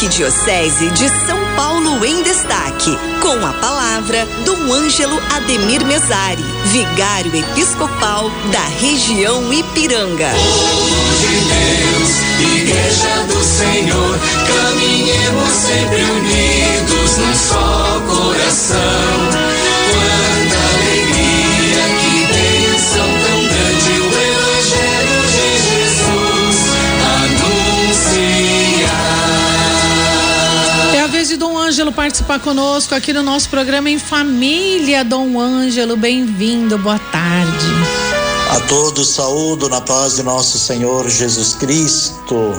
Arquidiocese de São Paulo em Destaque. Com a palavra do Ângelo Ademir Mesari, vigário episcopal da região Ipiranga. de Deus, Igreja do Senhor, caminhemos sempre unidos Ângelo participar conosco aqui no nosso programa em família. Dom Ângelo, bem-vindo, boa tarde. A todos saúdo na paz de nosso Senhor Jesus Cristo.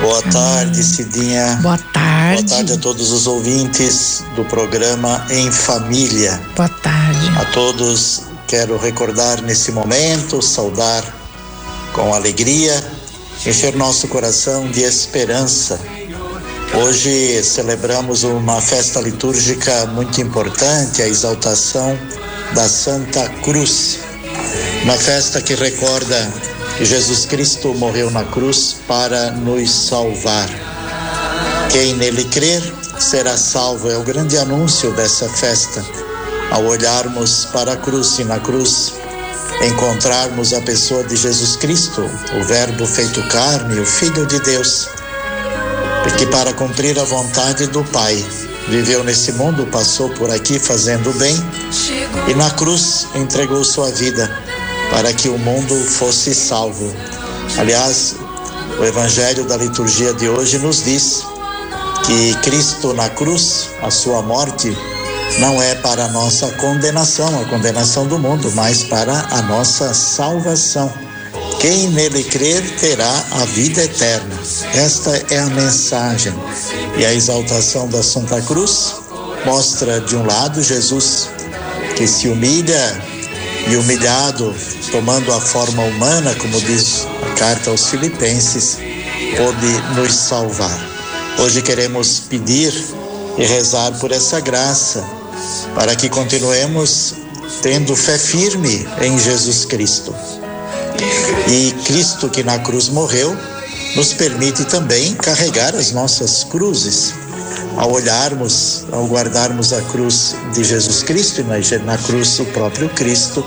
Boa tarde, Cidinha. Boa tarde. Boa tarde a todos os ouvintes do programa Em Família. Boa tarde. A todos quero recordar nesse momento, saudar com alegria, encher nosso coração de esperança. Hoje celebramos uma festa litúrgica muito importante, a exaltação da Santa Cruz. Uma festa que recorda que Jesus Cristo morreu na cruz para nos salvar. Quem nele crer será salvo. É o grande anúncio dessa festa. Ao olharmos para a cruz e na cruz encontrarmos a pessoa de Jesus Cristo, o Verbo feito carne, o Filho de Deus, que para cumprir a vontade do Pai viveu nesse mundo, passou por aqui fazendo o bem e na cruz entregou sua vida para que o mundo fosse salvo. Aliás, o evangelho da liturgia de hoje nos diz que Cristo na cruz, a sua morte, não é para a nossa condenação, a condenação do mundo, mas para a nossa salvação. Quem nele crer terá a vida eterna. Esta é a mensagem. E a exaltação da Santa Cruz mostra, de um lado, Jesus que se humilha e humilhado, tomando a forma humana, como diz a carta aos Filipenses, pôde nos salvar. Hoje queremos pedir e rezar por essa graça, para que continuemos tendo fé firme em Jesus Cristo. E Cristo que na cruz morreu, nos permite também carregar as nossas cruzes. Ao olharmos, ao guardarmos a cruz de Jesus Cristo e na, cruz o próprio Cristo,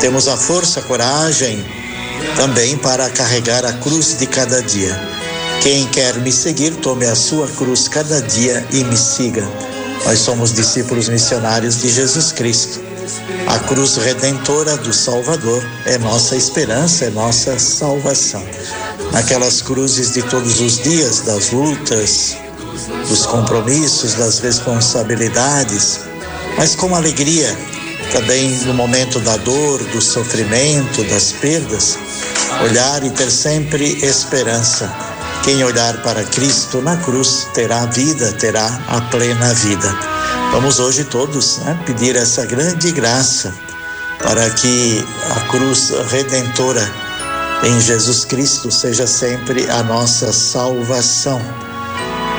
temos a força, a coragem também para carregar a cruz de cada dia. Quem quer me seguir, tome a sua cruz cada dia e me siga. Nós somos discípulos missionários de Jesus Cristo. A cruz redentora do Salvador é nossa esperança, é nossa salvação. Naquelas cruzes de todos os dias, das lutas, dos compromissos, das responsabilidades, mas com alegria, também no momento da dor, do sofrimento, das perdas, olhar e ter sempre esperança. Quem olhar para Cristo na cruz terá vida, terá a plena vida. Vamos hoje todos né, pedir essa grande graça para que a cruz redentora em Jesus Cristo seja sempre a nossa salvação.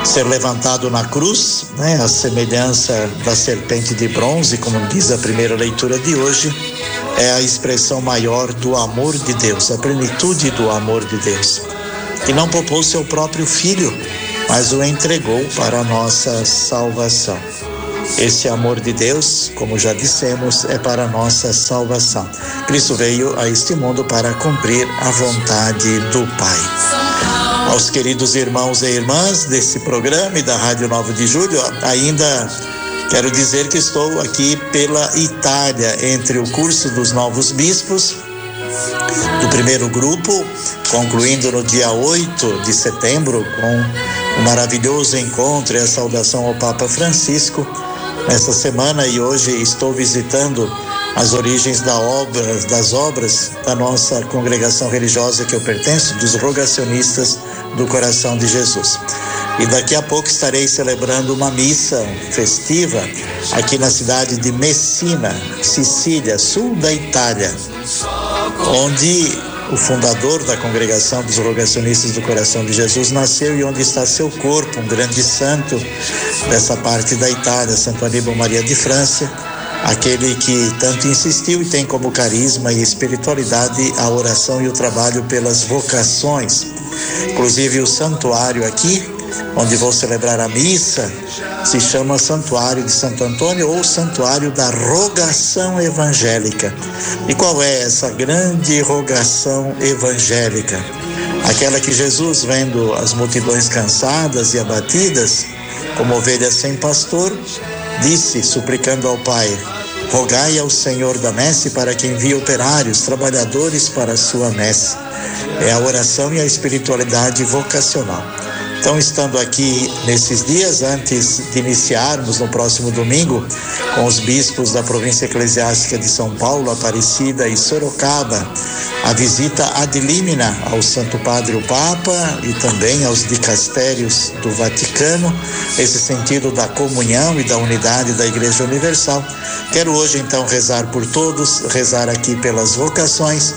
Ser levantado na cruz, né, a semelhança da serpente de bronze, como diz a primeira leitura de hoje, é a expressão maior do amor de Deus, a plenitude do amor de Deus que não poupou seu próprio filho, mas o entregou para a nossa salvação. Esse amor de Deus, como já dissemos, é para nossa salvação. Cristo veio a este mundo para cumprir a vontade do Pai. Aos queridos irmãos e irmãs desse programa e da Rádio 9 de Julho, ainda quero dizer que estou aqui pela Itália, entre o curso dos novos bispos do primeiro grupo, concluindo no dia 8 de setembro com o um maravilhoso encontro e a saudação ao Papa Francisco. Nesta semana e hoje estou visitando as origens da obra, das obras da nossa congregação religiosa que eu pertenço, dos rogacionistas do coração de Jesus. E daqui a pouco estarei celebrando uma missa festiva aqui na cidade de Messina, Sicília, sul da Itália, onde o fundador da congregação dos rogacionistas do coração de Jesus nasceu e onde está seu corpo, um grande santo dessa parte da Itália, Santo Aníbal Maria de França, aquele que tanto insistiu e tem como carisma e espiritualidade a oração e o trabalho pelas vocações. Inclusive o santuário aqui onde vou celebrar a missa, se chama Santuário de Santo Antônio ou Santuário da Rogação Evangélica. E qual é essa grande rogação evangélica? Aquela que Jesus, vendo as multidões cansadas e abatidas, como ovelhas sem pastor, disse, suplicando ao Pai: Rogai ao Senhor da messe para que envie operários, trabalhadores para a sua messe. É a oração e a espiritualidade vocacional. Então, estando aqui nesses dias, antes de iniciarmos no próximo domingo, com os bispos da província eclesiástica de São Paulo, Aparecida e Sorocaba, a visita ad limina ao Santo Padre o Papa e também aos dicastérios do Vaticano, esse sentido da comunhão e da unidade da Igreja Universal. Quero hoje então rezar por todos, rezar aqui pelas vocações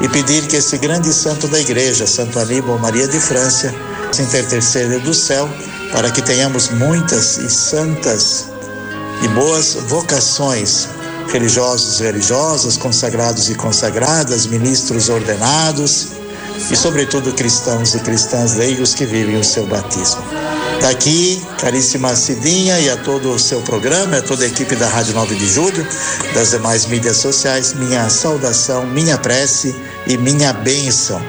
e pedir que esse grande santo da Igreja, Santo Aníbal Maria de França, interceda do céu para que tenhamos muitas e santas e boas vocações religiosos e religiosas, consagrados e consagradas, ministros ordenados e, sobretudo, cristãos e cristãs leigos que vivem o seu batismo. Daqui, caríssima Cidinha e a todo o seu programa, a toda a equipe da Rádio 9 de Julho, das demais mídias sociais, minha saudação, minha prece e minha bênção.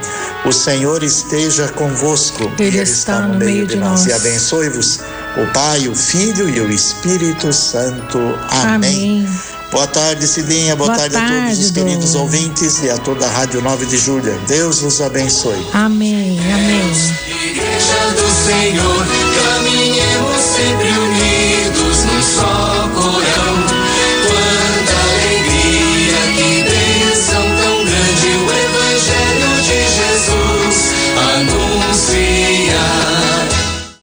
O Senhor esteja convosco. Ele, Ele está, no meio, meio de nós. nós. E abençoe-vos o Pai, o Filho e o Espírito Santo. Amém. Amém. Boa tarde, Cidinha. Boa, Boa tarde, tarde, a todos os queridos ouvintes e a toda a Rádio 9 de Julho. Deus vos abençoe. Amém. Amém. Igreja do Senhor